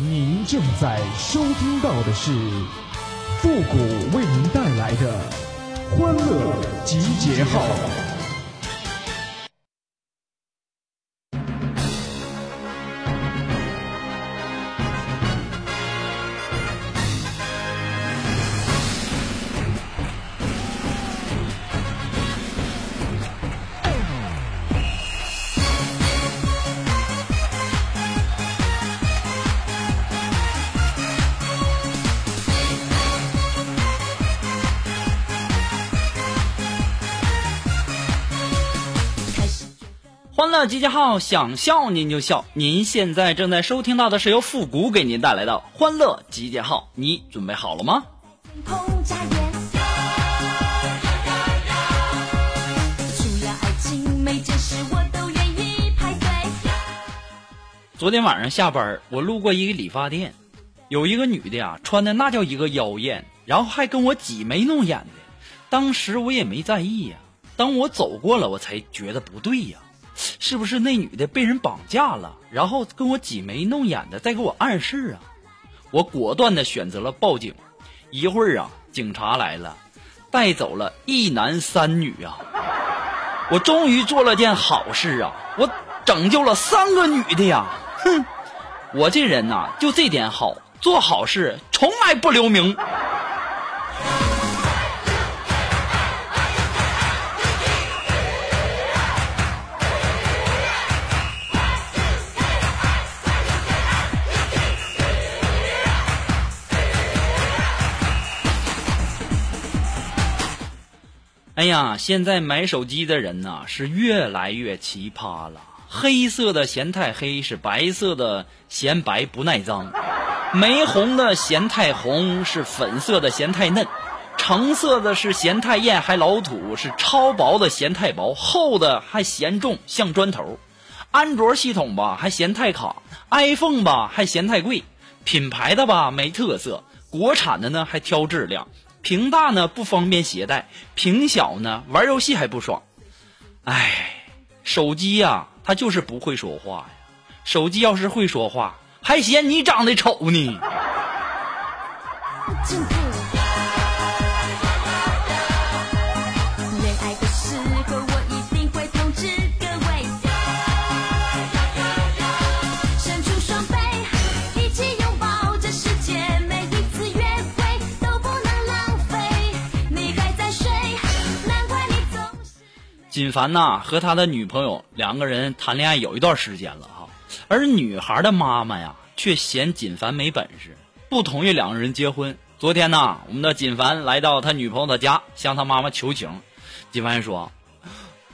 您正在收听到的是复古为您带来的欢乐集结号。欢乐集结号，想笑您就笑。您现在正在收听到的是由复古给您带来的欢乐集结号，你准备好了吗？昨天晚上下班，我路过一个理发店，有一个女的呀，穿的那叫一个妖艳，然后还跟我挤眉弄眼的。当时我也没在意呀，当我走过了，我才觉得不对呀，是不是那女的被人绑架了，然后跟我挤眉弄眼的，在给我暗示啊？我果断的选择了报警。一会儿啊，警察来了，带走了一男三女啊。我终于做了件好事啊！我拯救了三个女的呀！哼，我这人呐、就这点好，做好事从来不留名。哎呀，现在买手机的人呐、是越来越奇葩了。黑色的嫌太黑，是白色的嫌白不耐脏；玫红的嫌太红，是粉色的嫌太嫩；橙色的是嫌太艳还老土，是超薄的嫌太薄，厚的还嫌重像砖头。安卓系统吧还嫌太卡，iPhone 吧还嫌太贵，品牌的吧没特色，国产的呢还挑质量，屏大呢不方便携带，屏小呢玩游戏还不爽。哎，手机呀、它就是不会说话呀。手机要是会说话，还嫌你长得丑呢。锦凡呐和他的女朋友两个人谈恋爱有一段时间了哈，而女孩的妈妈呀却嫌锦凡没本事，不同意两个人结婚。昨天呐，我们的锦凡来到他女朋友的家，向他妈妈求情。锦凡说：“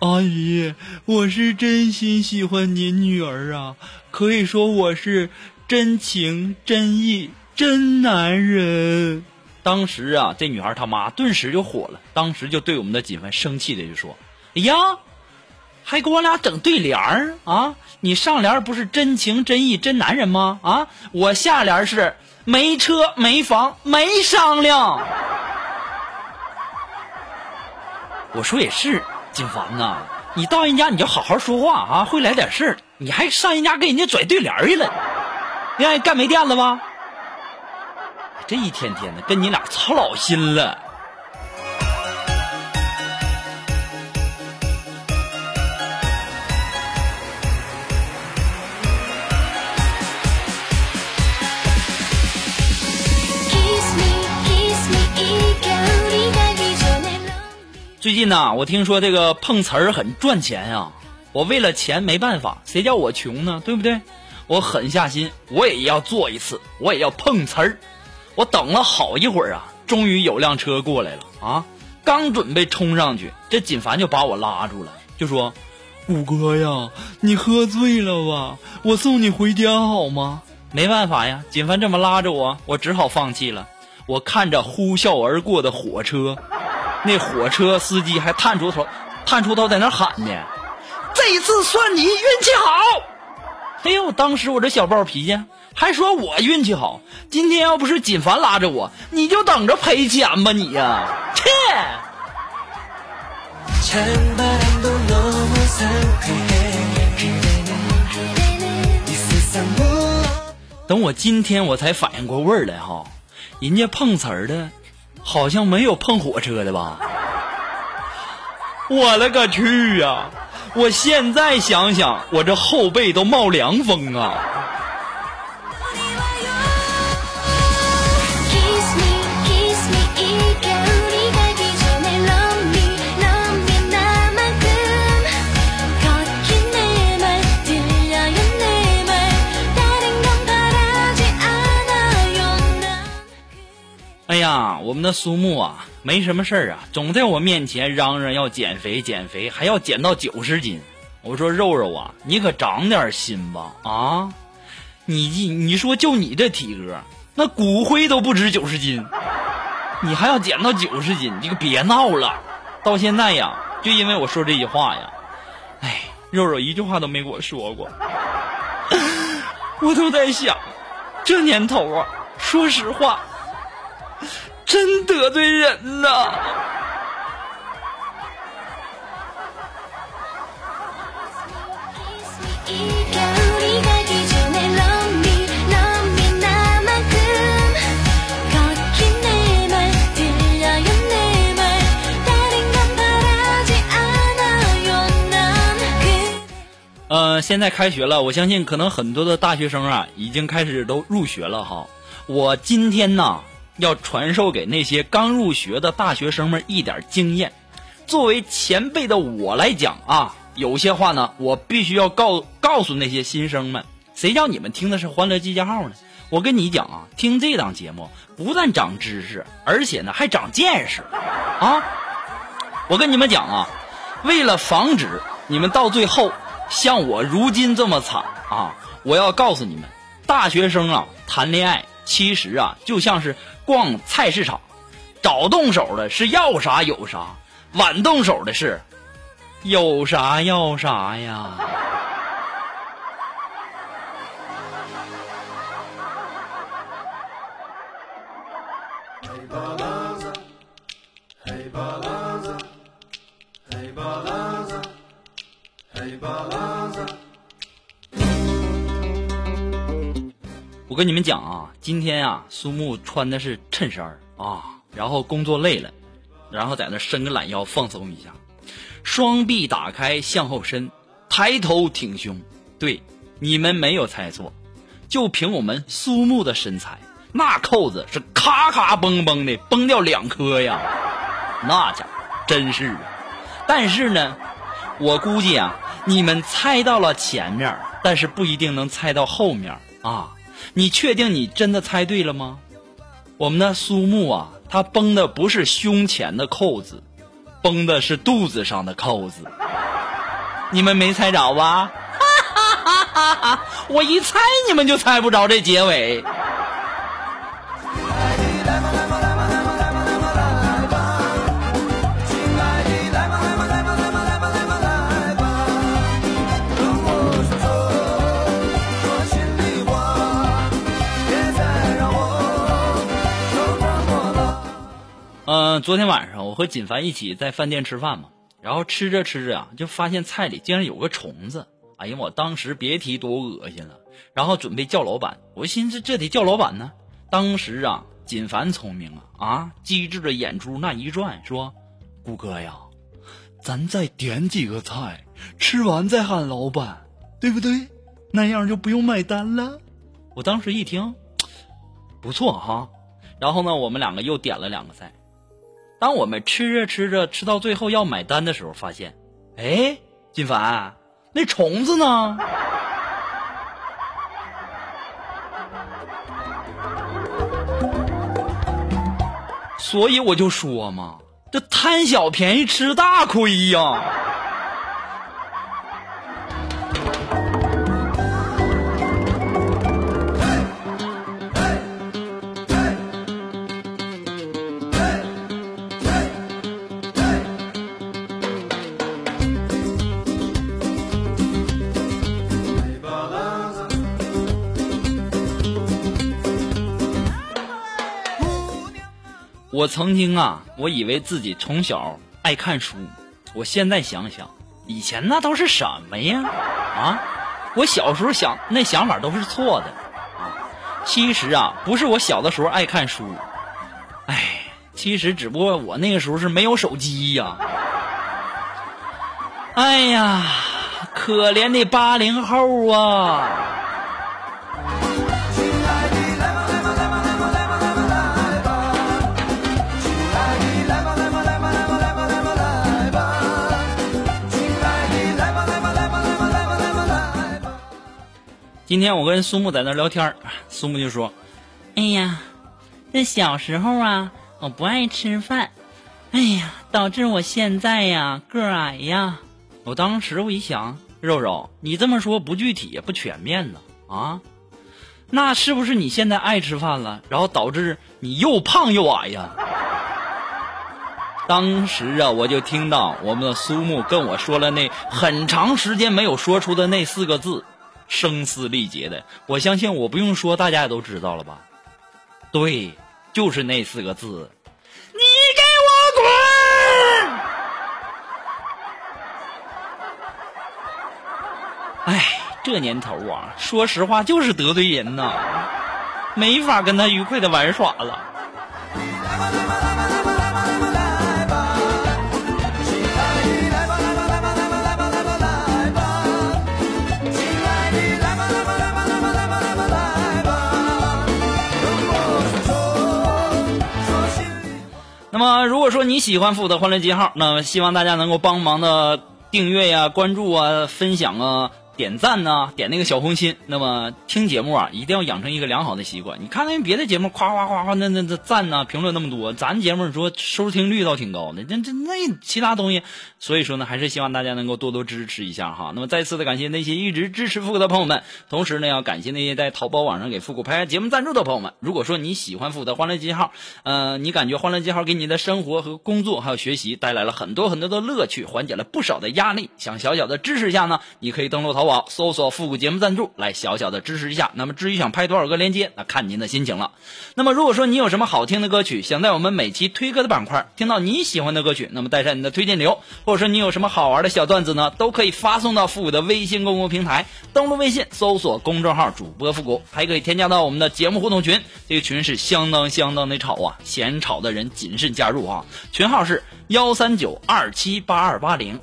阿姨，我是真心喜欢您女儿啊，可以说我是真情真意真男人。”当时啊，这女孩他妈顿时就火了，当时就对我们的锦凡生气的就说：“哎呀，还给我俩整对联儿啊！你上联不是真情真意真男人吗？啊，我下联是没车没房没商量。我说也是，金凡呐，你到人家你就好好说话啊，会来点事儿，你还上人家给人家拽对联儿去了，你看干没电了吧？这一天天的跟你俩操老心了。最近呐、我听说这个碰瓷儿很赚钱啊。我为了钱没办法，谁叫我穷呢？对不对？我狠下心，我也要做一次，我也要碰瓷儿。我等了好一会儿啊，终于有辆车过来了啊！刚准备冲上去，这锦凡就把我拉住了，就说：“五哥呀，你喝醉了吧？我送你回家好吗？”没办法呀，锦凡这么拉着我，我只好放弃了。我看着呼啸而过的火车，那火车司机还探出头，探出头在那喊呢：“这一次算你运气好。”哎呦，当时我这小暴脾气，还说我运气好。今天要不是锦凡拉着我，你就等着赔钱吧你呀、切。等我今天我才反应过味儿来哈，人家碰瓷儿的好像没有碰火车的吧？我勒个去呀、我现在想想，我这后背都冒凉风啊！哎呀，我们的苏木啊，没什么事儿啊，总在我面前嚷嚷要减肥减肥，还要减到九十斤。我说肉肉啊，你可长点心吧啊！你你说就你这体格，那骨灰都不止九十斤，你还要减到九十斤，你可别闹了。到现在呀，就因为我说这句话呀，哎，肉肉一句话都没给我说过，我都在想，这年头啊，说实话。真得罪人呐！呃，现在开学了，我相信可能很多的大学生啊，已经开始都入学了哈。我今天呢，要传授给那些刚入学的大学生们一点经验。作为前辈的我来讲啊，有些话呢，我必须要告告诉那些新生们。谁叫你们听的是《欢乐集结号》呢？我跟你讲啊，听这档节目不但长知识，而且呢还长见识啊！我跟你们讲啊，为了防止你们到最后像我如今这么惨啊，我要告诉你们，大学生啊谈恋爱其实啊就像是逛菜市场，早动手的是要啥有啥，晚动手的是有啥要啥呀。我跟你们讲啊，今天啊，苏木穿的是衬衫儿啊，然后工作累了，然后在那伸个懒腰放松一下，双臂打开向后伸，抬头挺胸。对，你们没有猜错，就凭我们苏木的身材，那扣子是咔咔嘣嘣的崩掉两颗呀，那家伙真是啊。但是呢，我估计啊，你们猜到了前面，但是不一定能猜到后面啊。你确定你真的猜对了吗？我们的苏木啊，他崩的不是胸前的扣子，崩的是肚子上的扣子。你们没猜着吧？哈哈哈哈哈！我一猜你们就猜不着这结尾。昨天晚上我和锦凡一起在饭店吃饭嘛，然后吃着吃着啊，就发现菜里竟然有个虫子。哎呀，我当时别提多恶心了。然后准备叫老板，我寻思这得叫老板呢。当时啊，锦凡聪明啊啊，机智的眼珠那一转，说：“顾哥呀，咱再点几个菜，吃完再喊老板，对不对？那样就不用买单了。”我当时一听，不错哈。然后呢，我们两个又点了两个菜。当我们吃着吃着吃到最后要买单的时候，发现，哎，金凡，那虫子呢？所以我就说嘛，这贪小便宜吃大亏呀。我曾经啊，我以为自己从小爱看书，我现在想想，以前那都是什么呀？啊，我小时候想那想法都是错的。其实啊，不是我小的时候爱看书，哎，其实只不过我那个时候是没有手机呀。哎呀，可怜的八零后啊！今天我跟苏木在那聊天儿苏木就说：“哎呀，这小时候啊，我不爱吃饭，哎呀，导致我现在呀个矮呀。”我当时我一想，肉肉，你这么说不具体也不全面呢啊？那是不是你现在爱吃饭了，然后导致你又胖又矮呀？当时啊，我就听到我们的苏木跟我说了那很长时间没有说出的那四个字，声嘶力竭的。我相信我不用说，大家也都知道了吧？对，就是那四个字：你给我滚！哎，这年头啊，说实话就是得罪人呐，没法跟他愉快的玩耍了。那么，如果说你喜欢复古的欢乐记号，那么希望大家能够帮忙的订阅呀、关注啊、分享啊、点赞呐、点那个小红心。那么听节目啊，一定要养成一个良好的习惯。你看那别的节目，夸夸夸夸，那那那赞呐、评论那么多，咱节目说收听率倒挺高的，那这那其他东西，所以说呢，还是希望大家能够多多支持一下哈。那么再次的感谢那些一直支持复古的朋友们，同时呢，要感谢那些在淘宝网上给复古拍节目赞助的朋友们。如果说你喜欢复古的欢乐记号，呃，你感觉欢乐记号给你的生活和工作还有学习带来了很多很多的乐趣，缓解了不少的压力，想小小的支持一下呢，你可以登录淘宝搜索复古节目赞助来小小的支持一下。那么至于想拍多少个链接，那看您的心情了。那么如果说你有什么好听的歌曲，想在我们每期推歌的板块听到你喜欢的歌曲，那么带上你的推荐流，或果说你有什么好玩的小段子呢，都可以发送到复古的微信公共平台，登录微信搜索公众号主播复古，还可以添加到我们的节目互动群，这个群是相当相当的吵啊，嫌吵的人谨慎加入啊，群号是幺三九二七八二八零。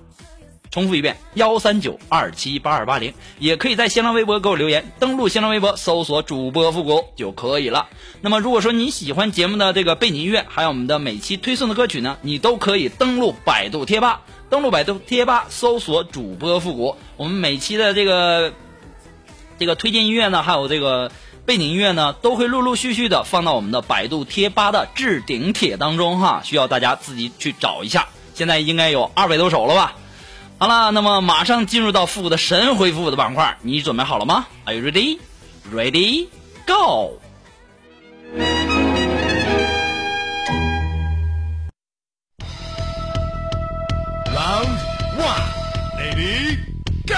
重复一遍，幺三九二七八二八零，也可以在新浪微博给我留言，登录新浪微博搜索主播复古就可以了。那么如果说你喜欢节目的这个背景音乐，还有我们的每期推送的歌曲呢，你都可以登录百度贴吧，登录百度贴吧搜索主播复古，我们每期的这个这个推荐音乐呢，还有这个背景音乐呢，都会陆陆续续的放到我们的百度贴吧的置顶帖当中哈，需要大家自己去找一下。现在应该有二百多首了吧？好了，那么马上进入到复古的神回复的板块，你准备好了吗？Are you ready? Ready? Go! Go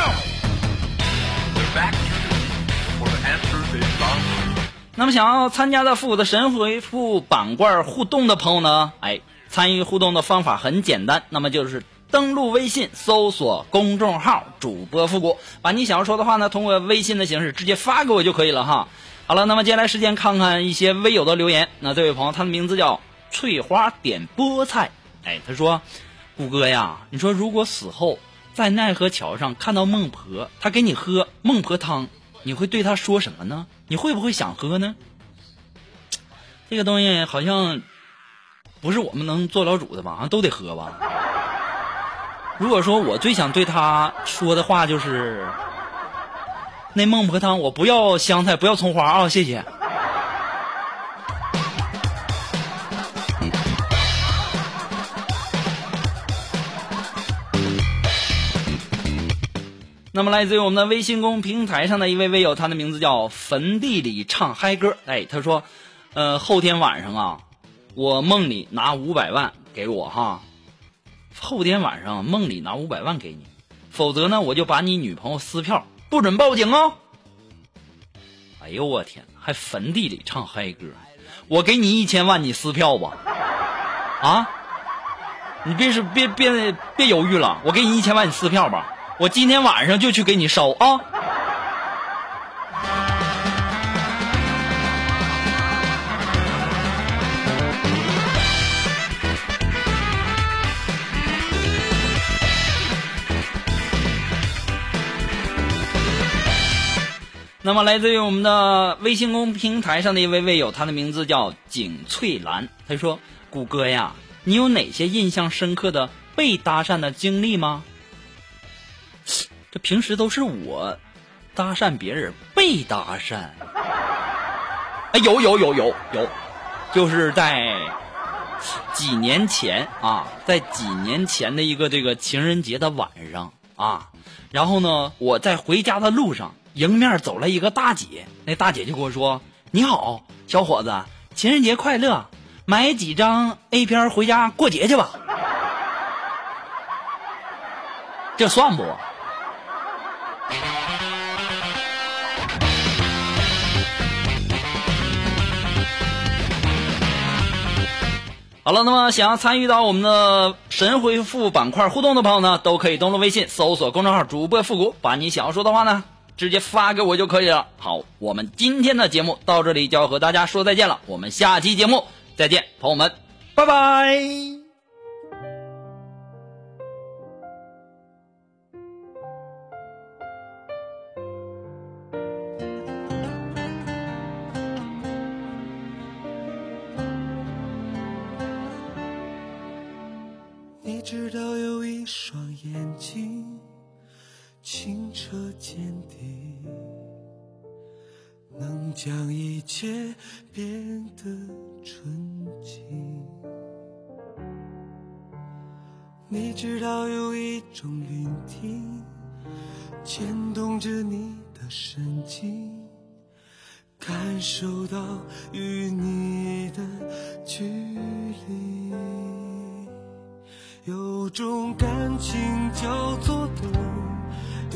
那么想要参加到复古的神回复板块互动的朋友呢，哎，参与互动的方法很简单，那么就是登录微信搜索公众号主播复古，把你想要说的话呢，通过微信的形式直接发给我就可以了哈。好了，那么接下来时间看看一些微友的留言。那这位朋友他的名字叫翠花点菠菜，哎，他说，谷哥呀，你说如果死后在奈何桥上看到孟婆，她给你喝孟婆汤，你会对她说什么呢？你会不会想喝呢？这个东西好像不是我们能做老主的吧？好像都得喝吧。如果说我最想对她说的话就是，那孟婆汤我不要香菜，不要葱花啊，谢谢。那么来自于我们的微信公平台上的一位微友，他的名字叫坟地里唱嗨歌。哎，他说，呃，后天晚上啊，我梦里拿五百万给我哈，后天晚上梦里拿五百万给你，否则呢我就把你女朋友撕票，不准报警哦。哎呦我天，还坟地里唱嗨歌，我给你一千万，你撕票吧？啊？你别是别别别犹豫了，我给你一千万，你撕票吧。我今天晚上就去给你烧啊。那么来自于我们的微信公众平台上的一位位友他的名字叫景翠兰。他说谷歌呀你有哪些印象深刻的被搭讪的经历吗？这平时都是我搭讪别人，被搭讪。哎，有有有有有，就是在几年前啊，在几年前的一个这个情人节的晚上啊，然后呢，我在回家的路上，迎面走来一个大姐，那大姐就跟我说：“你好，小伙子，情人节快乐，买几张 A 片回家过节去吧。”这算不？好了，那么想要参与到我们的神回复板块互动的朋友呢，都可以登录微信搜索公众号“主播复古”，把你想要说的话呢，直接发给我就可以了。好，我们今天的节目到这里就要和大家说再见了，我们下期节目再见，朋友们，拜拜。知道有一双眼睛，清澈见底，能将一切变得纯净。你知道有一种聆听，牵动着你的神经，感受到与你种感情叫做懂，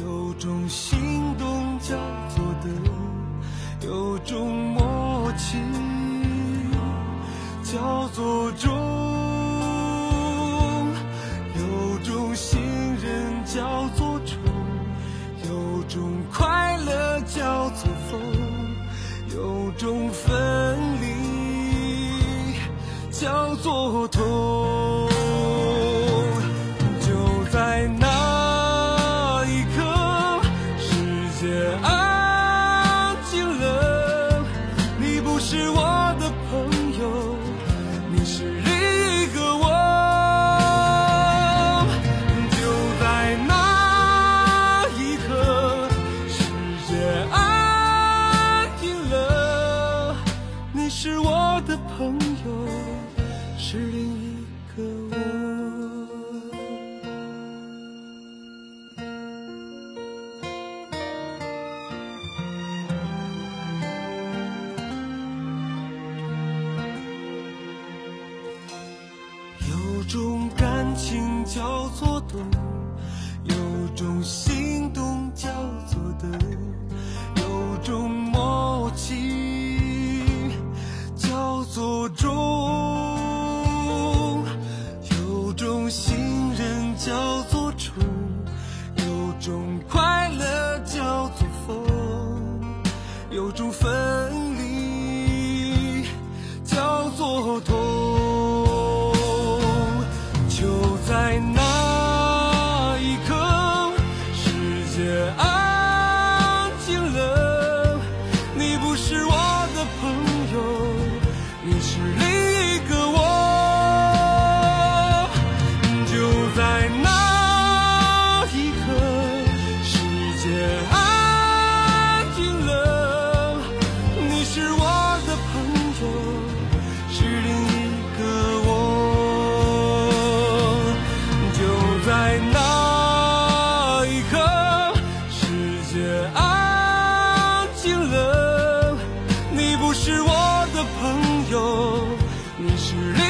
有种心动叫做等，有种默契叫做中，有种信任叫做宠，有种快乐叫做疯，有种分离叫做痛。种感情叫做懂，有种心动叫做等，有种朋友，你是。